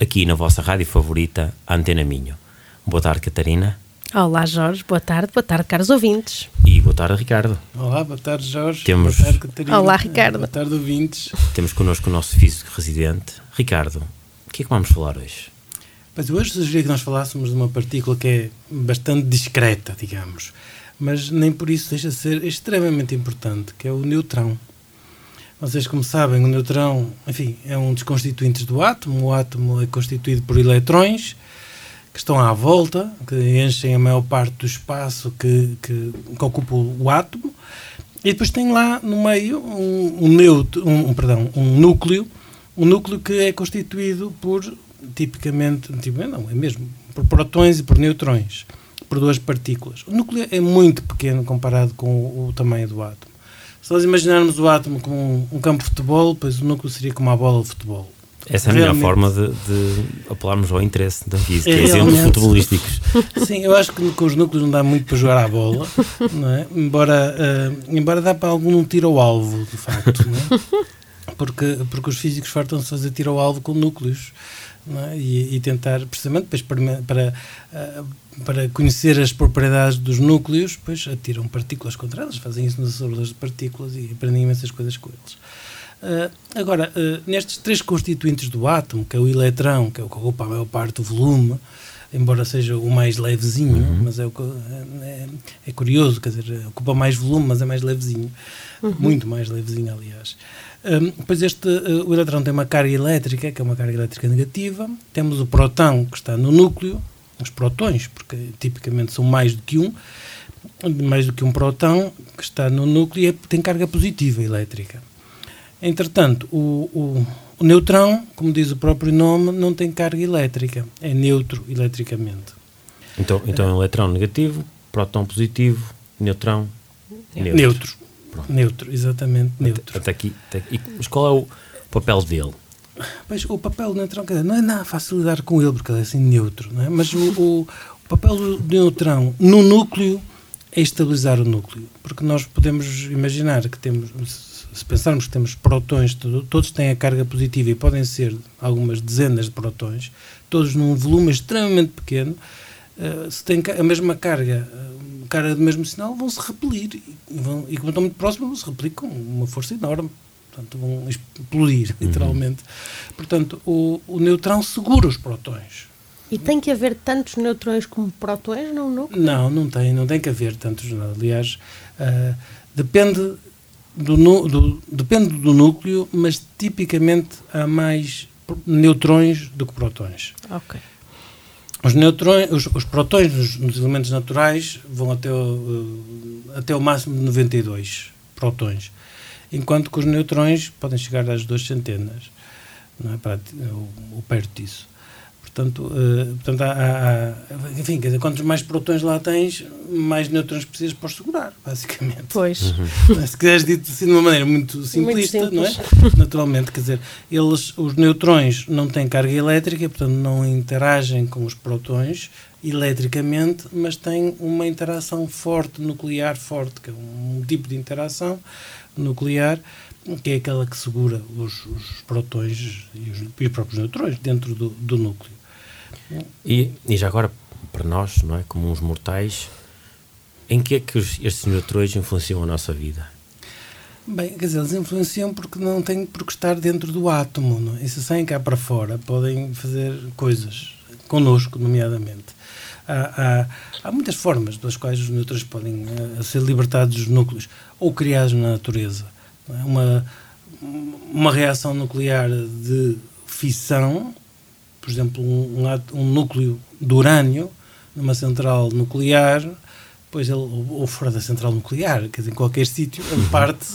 aqui na vossa rádio favorita, Antena Minho. Boa tarde, Catarina. Olá, Jorge. Boa tarde. Boa tarde, caros ouvintes. E boa tarde, Ricardo. Olá, boa tarde, Jorge. Temos... Boa tarde, Catarina. Olá, Ricardo. Boa tarde, ouvintes. Temos connosco o nosso físico residente. Ricardo, o que é que vamos falar hoje? Pois hoje sugeri que nós falássemos de uma partícula que é bastante discreta, digamos, mas nem por isso deixa de ser extremamente importante, que é o neutrão. Vocês, como sabem, o neutrão, enfim, é um dos constituintes do átomo. O átomo é constituído por eletrões que estão à volta, que enchem a maior parte do espaço que, que, que ocupa o átomo. E depois tem lá no meio um, um, neutro, um, perdão, um núcleo, um núcleo que é constituído por, tipicamente, tipicamente não, é mesmo, por protões e por neutrões, por duas partículas. O núcleo é muito pequeno comparado com o, o tamanho do átomo. Se nós imaginarmos o átomo como um, campo de futebol, pois o núcleo seria como uma bola de futebol. Essa é a melhor forma de, de, apelarmos ao interesse da física, é, exemplos futebolísticos. Sim, eu acho que com os núcleos não dá muito para jogar à bola, não é? embora, uh, embora dá para algum tiro ao alvo, de facto, é? porque, porque os físicos fartam-se fazer tiro ao alvo com núcleos é? e, e, tentar, precisamente, para, para uh, para conhecer as propriedades dos núcleos, depois atiram partículas contra elas, fazem isso nas aulas de partículas e aprendem imensas coisas com eles. Uh, agora, uh, nestes três constituintes do átomo, que é o eletrão, que é o que ocupa a maior parte do volume, embora seja o mais levezinho, uhum. mas é, o, é, é, curioso, quer dizer, ocupa mais volume, mas é mais levezinho, uhum. muito mais levezinho, aliás. Um, depois este, uh, o eletrão tem uma carga elétrica, que é uma carga elétrica negativa, temos o próton, que está no núcleo, os protões, porque tipicamente são mais do que um, mais do que um próton que está no núcleo e tem carga positiva elétrica. Entretanto, o, o, o, neutrão, como diz o próprio nome, não tem carga elétrica, é neutro eletricamente. Então, então é um eletrão negativo, próton positivo, neutrão neutro. Neutro, neutro exatamente, neutro. Até, até aqui, até aqui. Mas qual é o papel dele? Pois, o papel neutrão, não é nada fácil lidar com ele, porque ele é assim neutro, é? mas o, o, papel do neutrão no núcleo é estabilizar o núcleo, porque nós podemos imaginar que temos, se pensarmos que temos protões, todos têm a carga positiva e podem ser algumas dezenas de protões, todos num volume extremamente pequeno, uh, se tem a mesma carga, uh, carga do mesmo sinal, vão se repelir. E, vão, e como estão muito próximos, vão se repelir com uma força enorme portanto vão explodir, uhum. literalmente. Uhum. Portanto, o, o neutrão segura os protões. E tem que haver tantos neutrões como protões no núcleo? Não, não tem, não tem que haver tantos. Aliás, uh, depende, do, do, depende do núcleo, mas tipicamente há mais neutrões do que protões. Ok. Os, neutrões, os, os protões nos, nos, elementos naturais vão até o, uh, até o máximo de 92 protões enquanto que os neutrões podem chegar às duas centenas, não é? Para, ou, ou perto disso. Portanto, uh, portanto há, há, enfim, quer dizer, quantos mais protões lá tens, mais neutrões precisas para os segurar, basicamente. Pois. Uhum. Se quiseres dito assim de uma maneira muito simplista, muito não é? Naturalmente, quer dizer, eles, os neutrões não têm carga elétrica, portanto não interagem com os protões eletricamente, mas têm uma interação forte, nuclear forte, que é um tipo de interação nuclear, que é aquela que segura os, os protões e os, e os, próprios neutrões dentro do, do núcleo. E, e, já agora, para nós, não é, como uns mortais, em que é que estes neutrões influenciam a nossa vida? Bem, quer dizer, eles influenciam porque não têm por que estar dentro do átomo. Não? É? E se saem cá para fora, podem fazer coisas, connosco, nomeadamente. Há, há, há, muitas formas pelas quais os nêutrons podem uh, ser libertados dos núcleos ou criados na natureza. É? Uma, uma reação nuclear de fissão, por exemplo, um, um, núcleo de urânio numa central nuclear, pois ele, ou fora da central nuclear, quer dizer, em qualquer sítio, ele parte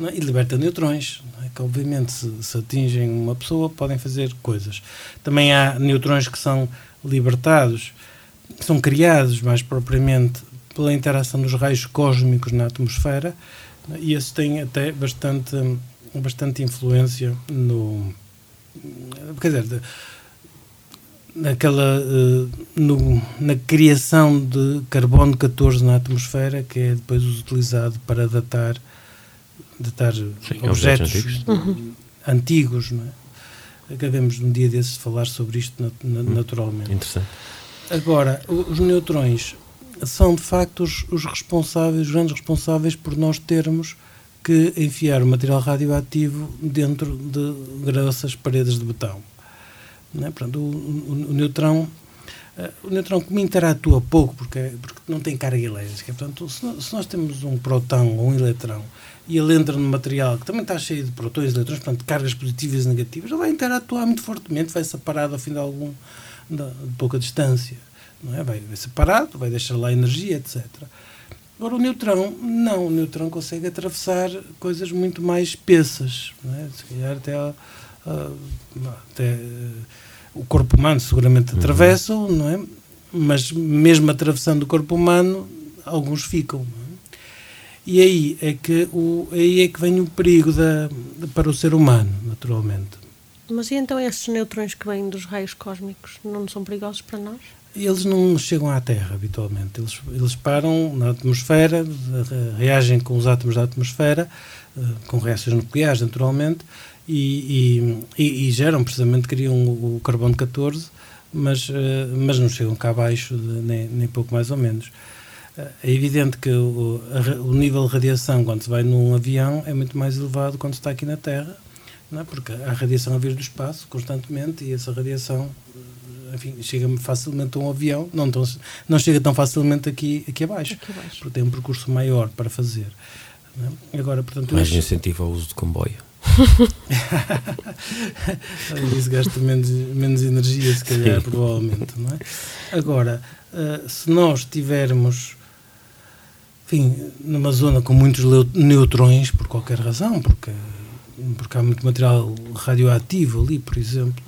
é? e liberta neutrões, é? que obviamente se, se, atingem uma pessoa podem fazer coisas. Também há neutrões que são libertados, são criados mais propriamente pela interação dos raios cósmicos na atmosfera e esse tem até bastante, bastante influência no. Quer dizer, naquela, no, na criação de carbono 14 na atmosfera, que é depois utilizado para datar, datar Sim, objetos, antigos, uhum. antigos não é? Acabemos um dia desses de falar sobre isto hum, naturalmente. Interessante. Agora, os neutrões são de facto os, os responsáveis, os grandes responsáveis por nós termos que enfiar o material radioativo dentro de grossas paredes de betão. Não é? Portanto, o, o, o neutrão uh, o neutrão como interatua pouco porque, porque não tem carga elétrica portanto se, se, nós temos um próton ou um eletrão e ele entra no material que também está cheio de prótons e eletrões portanto cargas positivas e negativas ele vai interatuar muito fortemente vai separado ao fim de algum de, de pouca distância não é? vai, vai separado vai deixar lá energia etc Agora, o neutrão, não, o neutrão consegue atravessar coisas muito mais espessas, é? se calhar até, até uh, o corpo humano seguramente uhum. atravessa, não é? Mas mesmo atravessando o corpo humano, alguns ficam. É? E aí é que o aí é que vem o perigo da, para o ser humano, naturalmente. Mas e então esses neutrões que vêm dos raios cósmicos não são perigosos para nós? Eles não chegam à Terra habitualmente. Eles, eles param na atmosfera, reagem com os átomos da atmosfera, eh, com reações nucleares, naturalmente, e, e, e geram, precisamente, criam o carbono 14, mas, eh, mas não chegam cá abaixo, de, nem, nem pouco mais ou menos. Eh, é evidente que o, o nível de radiação, quando se vai num avião, é muito mais elevado quando se está aqui na Terra, não é? porque há radiação a vir do espaço constantemente e essa radiação enfim, chega facilmente a um avião, não, tão, não chega tão facilmente aqui, aqui, abaixo, aqui abaixo, porque tem um percurso maior para fazer. É? Agora, portanto, Mais incentivo ao uso de comboio. Isso gasta menos, menos energia, se calhar, Sim. provavelmente. Não é? Agora, uh, se nós tivermos enfim, numa zona com muitos neutrões, por qualquer razão, porque, porque há muito material radioativo ali, por exemplo,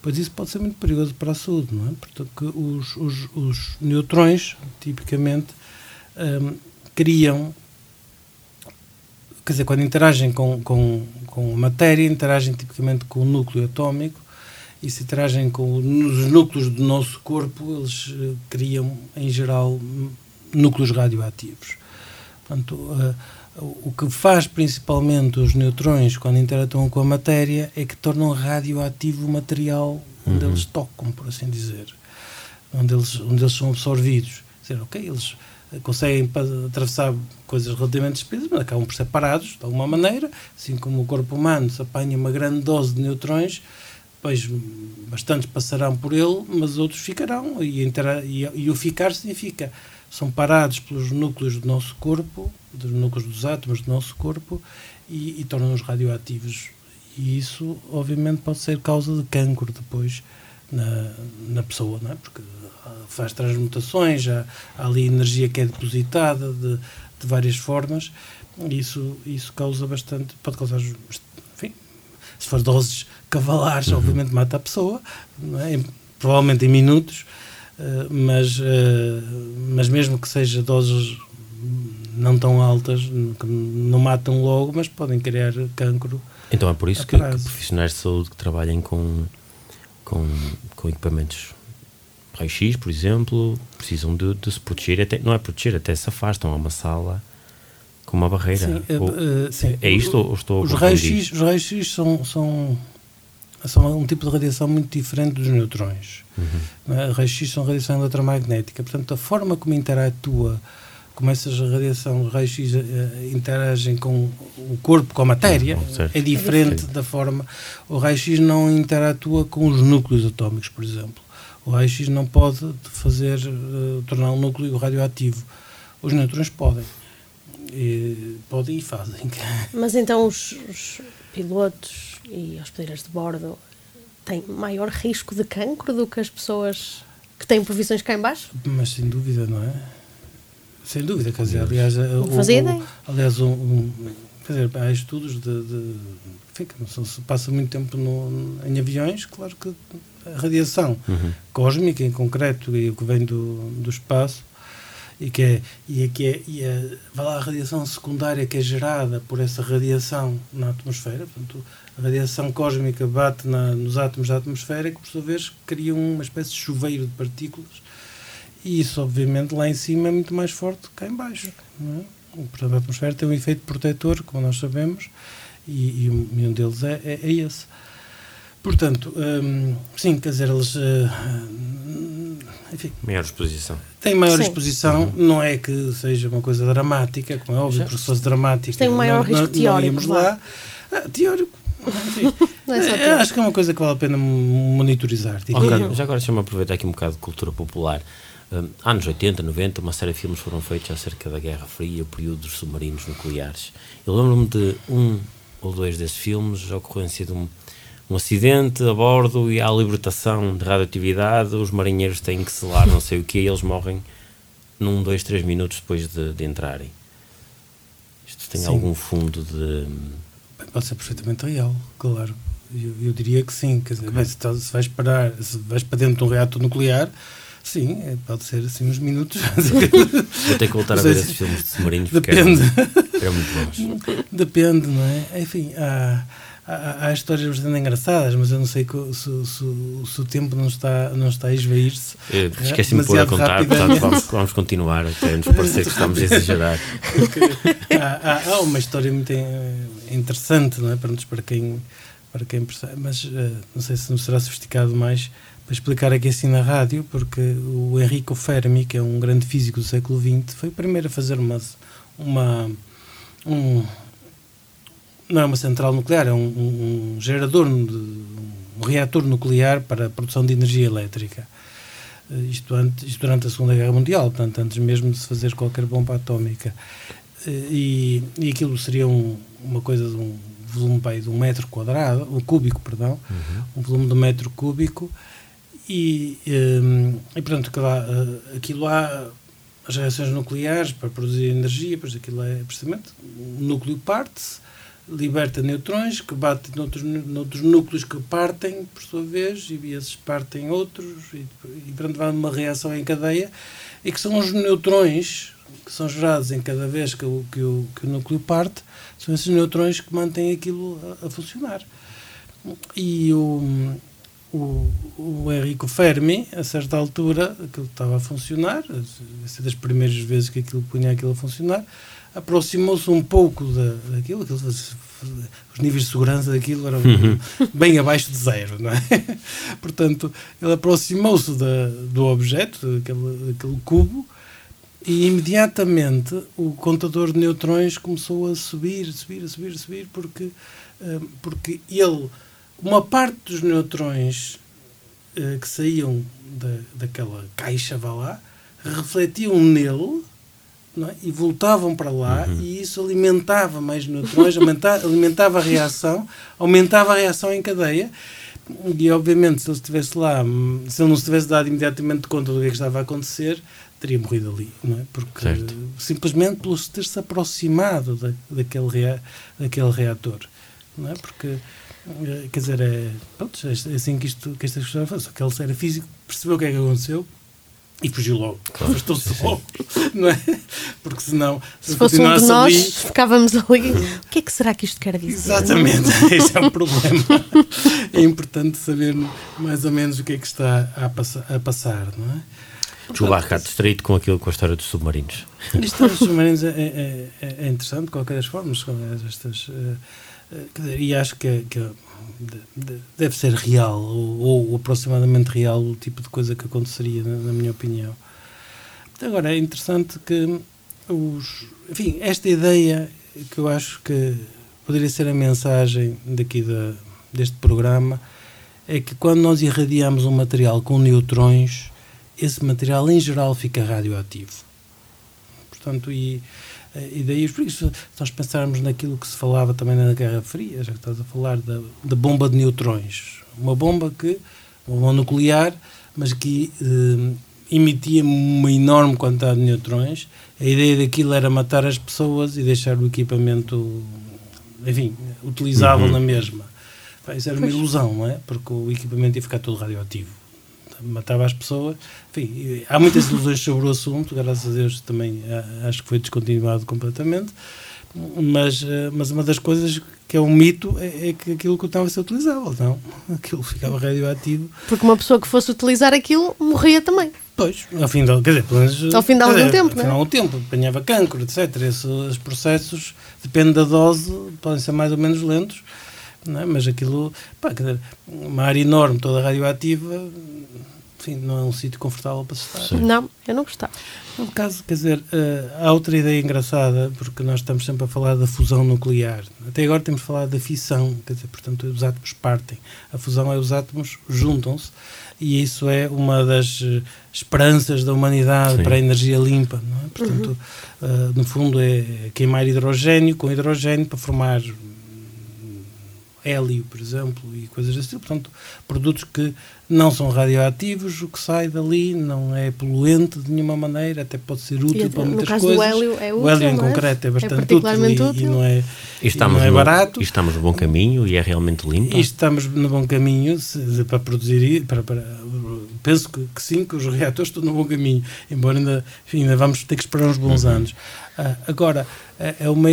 pois isso pode ser muito perigoso para a saúde, não é? Portanto, os, os, os neutrões, tipicamente, um, criam, quer dizer, quando interagem com, com, com a matéria, interagem tipicamente com o núcleo atómico, e se interagem com os núcleos do nosso corpo, eles uh, criam, em geral, núcleos radioativos. Portanto, uh, o que faz principalmente os neutrões quando interatuam com a matéria é que tornam radioativo o material onde uhum. eles tocam, por assim dizer, onde eles, onde eles são absorvidos. Dizer, ok, eles conseguem atravessar coisas relativamente espessas, mas acabam por ser parados de alguma maneira, assim como o corpo humano se apanha uma grande dose de neutrões, depois bastantes passarão por ele, mas outros ficarão, e, e, e o ficar significa são parados pelos núcleos do nosso corpo, dos núcleos dos átomos do nosso corpo, e, e tornam-nos radioativos. E isso, obviamente, pode ser causa de cancro depois na, na pessoa, não é? Porque faz transmutações, há, há ali energia que é depositada de, de várias formas, e isso, isso causa bastante, pode causar, enfim, se for doses cavalares, uhum. obviamente mata a pessoa, é? provavelmente em minutos, eh, mas, uh, mas mesmo que seja doses não tão altas, que não matam logo, mas podem criar cancro. Então é por isso que, que, profissionais de saúde que trabalhem com, com, com equipamentos raio-x, por exemplo, precisam de, de, se proteger, até, não é proteger, até se afastam a uma sala com uma barreira. Sim, ou, uh, sim. É isto ou estou Os raios-x raio são, são são um tipo de radiação muito diferente dos neutrões. Uhum. É? Raios-X são radiação eletromagnética, portanto, a forma como interatua, como essas radiação raios-X uh, interagem com o corpo, com a matéria, é diferente é da forma. O raio-X não interatua com os núcleos atómicos, por exemplo. O raio-X não pode fazer, uh, tornar um núcleo radioativo. Os neutrões podem. E, podem e fazem. Mas então os, os pilotos e hospedeiras de bordo têm maior risco de cancro do que as pessoas que têm profissões cá em baixo? Mas sem dúvida, não é? Sem dúvida, quer dizer, aliás, o, o, aliás um, um, quer dizer, há estudos de, de não se passa muito tempo no, em aviões, claro que a radiação uhum. cósmica em concreto e o que vem do, do espaço e que é, e é, que é, e é vai lá, a radiação secundária que é gerada por essa radiação na atmosfera, portanto, a radiação cósmica bate na, nos átomos da atmosfera que, por sua vez, cria uma espécie de chuveiro de partículas e isso, obviamente, lá em cima é muito mais forte que cá em baixo. É? Portanto, a atmosfera tem um efeito protetor, como nós sabemos, e, e um deles é, é, é esse. Portanto, hum, sim, quer dizer, eles. Uh, enfim. Maior exposição. Tem maior sim. exposição, uhum. não é que seja uma coisa dramática, como é óbvio, Já. porque se fosse dramática. Tem um maior não, risco não, teórico. Não lá. Ah, teórico. é acho que é uma coisa que vale a pena monitorizar. Okay. Já agora deixa-me aproveitar aqui um bocado de cultura popular. Um, anos 80, 90, uma série de filmes foram feitos acerca da Guerra Fria, o período dos submarinos nucleares. Eu lembro-me de um ou dois desses filmes, a ocorrência de um um acidente a bordo e há a libertação de radioatividade, os marinheiros têm que selar não sei o que e eles morrem num, dois, três minutos depois de, de entrarem. Isto tem sim. algum fundo de. Pode ser perfeitamente real, claro. Eu, eu diria que sim. Quer dizer, okay. se, se vais parar, se vais para dentro de um reator nuclear, Sim, é, pode ser assim uns minutos. Vou ter que voltar a ver esses filmes de submarinos Depende. Era, muito bons. Depende, não é? Enfim, há, há, há histórias bastante engraçadas, mas eu não sei se, se, se, o tempo não está, não está a esvair-se. Esqueci-me de pôr a contar, portanto vamos, vamos continuar até nos parecer que estamos a exagerar. há, há, há, uma história muito interessante, não é? Para, para quem para quem percebe, mas uh, não sei se não será sofisticado mais para explicar aqui assim na rádio, porque o Enrico Fermi, que é um grande físico do século XX, foi o primeiro a fazer uma, uma um, não é uma central nuclear, é um, um, um gerador, um reator nuclear para a produção de energia elétrica. Eh, isto, antes, isto durante a Segunda Guerra Mundial, portanto, antes mesmo de se fazer qualquer bomba atómica. Eh, e, e aquilo seria um, uma coisa de um volume de um metro quadrado, um cúbico, perdão, uhum. um volume de um metro cúbico, e, um, e portanto, eh, aquilo há as reações nucleares para produzir energia, pois aquilo é precisamente o núcleo parte-se, liberta neutrões que batem noutros, noutros núcleos que partem, por sua vez, e esses partem outros, e, e portanto vai uma reação em cadeia, e que são os neutrões que são gerados em cada vez que o, que o, que o núcleo parte, são esses neutrões que mantêm aquilo a, a funcionar. E o, o, o Enrico Fermi, a certa altura, aquilo estava a funcionar, essa das primeiras vezes que aquilo punha aquilo a funcionar, aproximou-se um pouco da, daquilo, aquilo, os níveis de segurança daquilo eram uhum. bem abaixo de zero, não é? Portanto, ele aproximou-se do objeto, daquele, daquele cubo, e imediatamente o contador de neutrões começou a subir, subir, a subir, a subir, porque, eh, porque ele, uma parte dos neutrões eh, que saíam da, daquela caixa, vá lá, refletiam nele é? e voltavam para lá uhum. e isso alimentava mais neutrões, aumentava, alimentava a reação, aumentava a reação em cadeia e obviamente se ele estivesse lá, se ele não se tivesse dado imediatamente conta do que, é que estava a acontecer, teria morrido ali, não é? Porque certo. simplesmente pelo ter-se aproximado da, daquele, rea, daquele reator, não é? Porque eh, quer dizer, é, pronto, é assim que, isto, que esta questão foi. Só que ele era físico, percebeu o que é que aconteceu, e fugiu logo. Claro. Afastou-se logo, não é? Porque senão, se, se fosse um de nós, ali... ficávamos ali. O que é que será que isto quer dizer? Exatamente, esse é um problema. é importante saber mais ou menos o que é que está a, passar, a passar não é? Desculpa, Ricardo, distraído com aquilo, com a história dos submarinos. A história dos submarinos é, é, é, é interessante, de qualquer das formas, estas, uh, e acho que, que deve ser real ou, ou, aproximadamente real o tipo de coisa que aconteceria, na, minha opinião. Agora, é interessante que os. Enfim, esta ideia que eu acho que poderia ser a mensagem daqui da, deste programa é que quando nós irradiamos um material com neutrões, esse material em geral fica radioativo. Portanto, e e daí, por isso, se nós pensarmos naquilo que se falava também na Guerra Fria, já que estás a falar da, da bomba de neutrões, uma bomba que, uma bomba nuclear, mas que eh, emitia uma enorme quantidade de neutrões. A ideia daquilo era matar as pessoas e deixar o equipamento enfim, utilizável uhum. na mesma. Isso era uma ilusão, não é? Porque o equipamento ia ficar todo radioativo. Matava as pessoas. Enfim, há muitas ilusões sobre o assunto, graças a Deus também acho que foi descontinuado completamente. Mas, eh, mas uma das coisas que é um mito é, é que aquilo continuava a ser utilizável, não? Aquilo ficava radioativo. Porque uma pessoa que fosse utilizar aquilo morria também. Pois, ao fim de, quer dizer, pelo menos, ao fim de algum dizer, tempo, não é? algum tempo, apanhava cancro, etc. Esses processos, depende da dose, podem ser mais ou menos lentos, é? mas aquilo, pá, dizer, uma área enorme, toda radioativa, enfim, não é um sítio confortável para se estar. Sim. Não, eu não gostava. No caso, quer dizer, uh, há outra ideia engraçada, porque nós estamos sempre a falar da fusão nuclear. Até agora temos falado da fissão, quer dizer, portanto, os átomos partem. A fusão é os átomos juntam-se e isso é uma das eh, esperanças da humanidade Sim. para a energia limpa. É? Portanto, uhum. uh, no fundo, é queimar hidrogênio com hidrogênio para formar hélio, por exemplo, e coisas desse tipo. Portanto, produtos que não são radioativos, o que sai dali não é poluente de nenhuma maneira, até pode ser útil e, para muitas coisas. O hélio é útil, O hélio em é? concreto é, é bastante é útil, e, útil, e, não é, e estamos não é no, barato. E estamos no bom caminho e é realmente limpo. E estamos no bom caminho se, para produzir, para, para, penso que, que, sim, que os reatores estão no bom caminho, embora ainda, enfim, ainda vamos ter que esperar uns bons uhum. anos. Uh, agora, é, é uma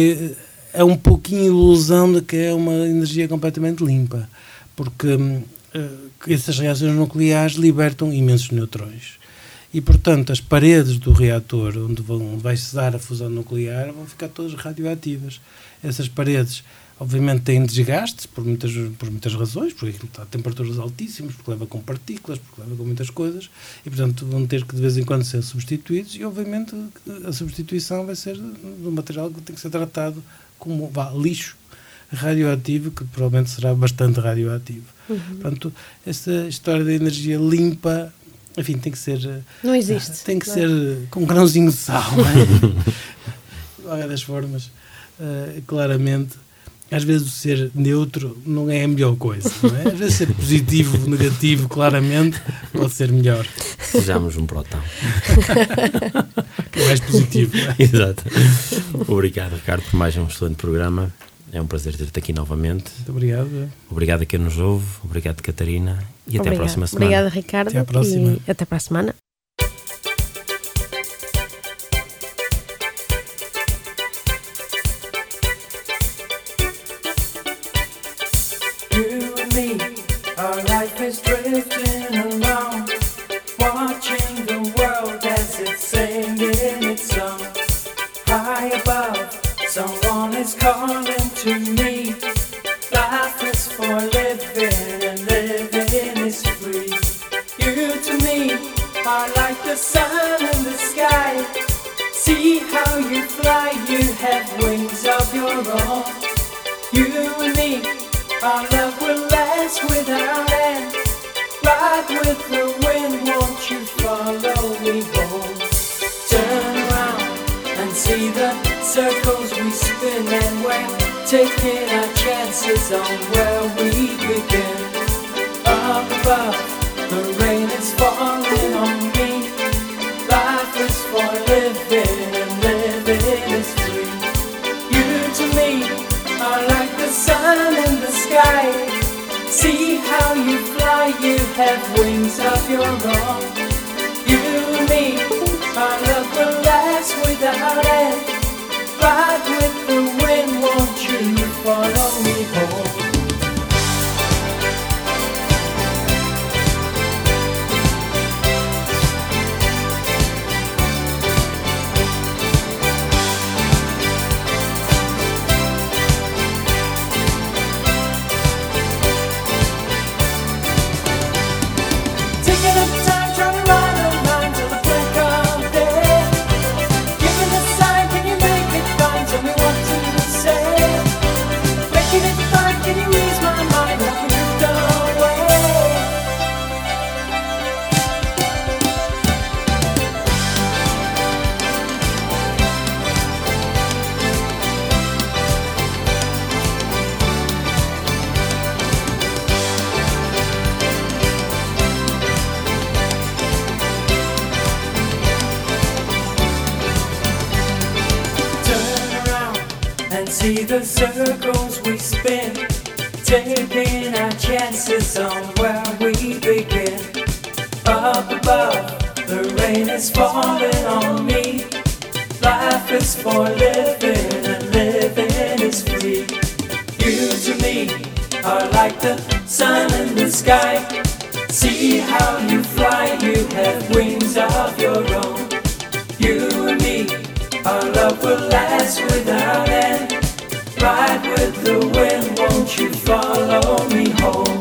é um pouquinho ilusão de que é uma energia completamente limpa, porque uh, essas reações nucleares libertam imensos neutrões. E, portanto, as paredes do reator onde, vão, vai se dar a fusão nuclear vão ficar todas radioativas. Essas paredes Obviamente tem desgastes por muitas, por muitas razões, porque aquilo está a temperaturas altíssimas, porque leva com partículas, porque leva com muitas coisas, e portanto vão ter que de vez em quando ser substituídos, e obviamente a substituição vai ser de um material que tem que ser tratado como vá, lixo radioativo, que provavelmente será bastante radioativo. Uhum. Portanto, essa história da energia limpa, enfim, tem que ser. Não existe. Tem que não. ser com um grãozinho de sal, não é? de qualquer das formas, uh, claramente às vezes o ser neutro não é a melhor coisa, não é? Às vezes ser positivo, negativo, claramente, pode ser melhor. Sejamos um protão. que é mais positivo. É? Exato. Obrigado, Ricardo, por mais um excelente programa. É um prazer ter-te aqui novamente. Muito obrigado. Obrigado a quem nos ouve. Obrigado, Catarina. E até a próxima semana. Obrigada, Ricardo. Até. E até para a semana. You and me, our love will last without end. Ride with the wind, won't you follow me home? Turn around and see the circles we spin, and we're taking our chances on where we begin. Up above, the rain is falling on me. Life is for living. sun in the sky. See how you fly, you have wings of your own. You need circles we spin, taking our chances on where we begin. Up above, the rain is falling on me. Life is for living, and living is free. You to me are like the sun in the sky. See how you fly, you have wings of your own. You and me, our love will last without end. Ride with the wind, won't you follow me home?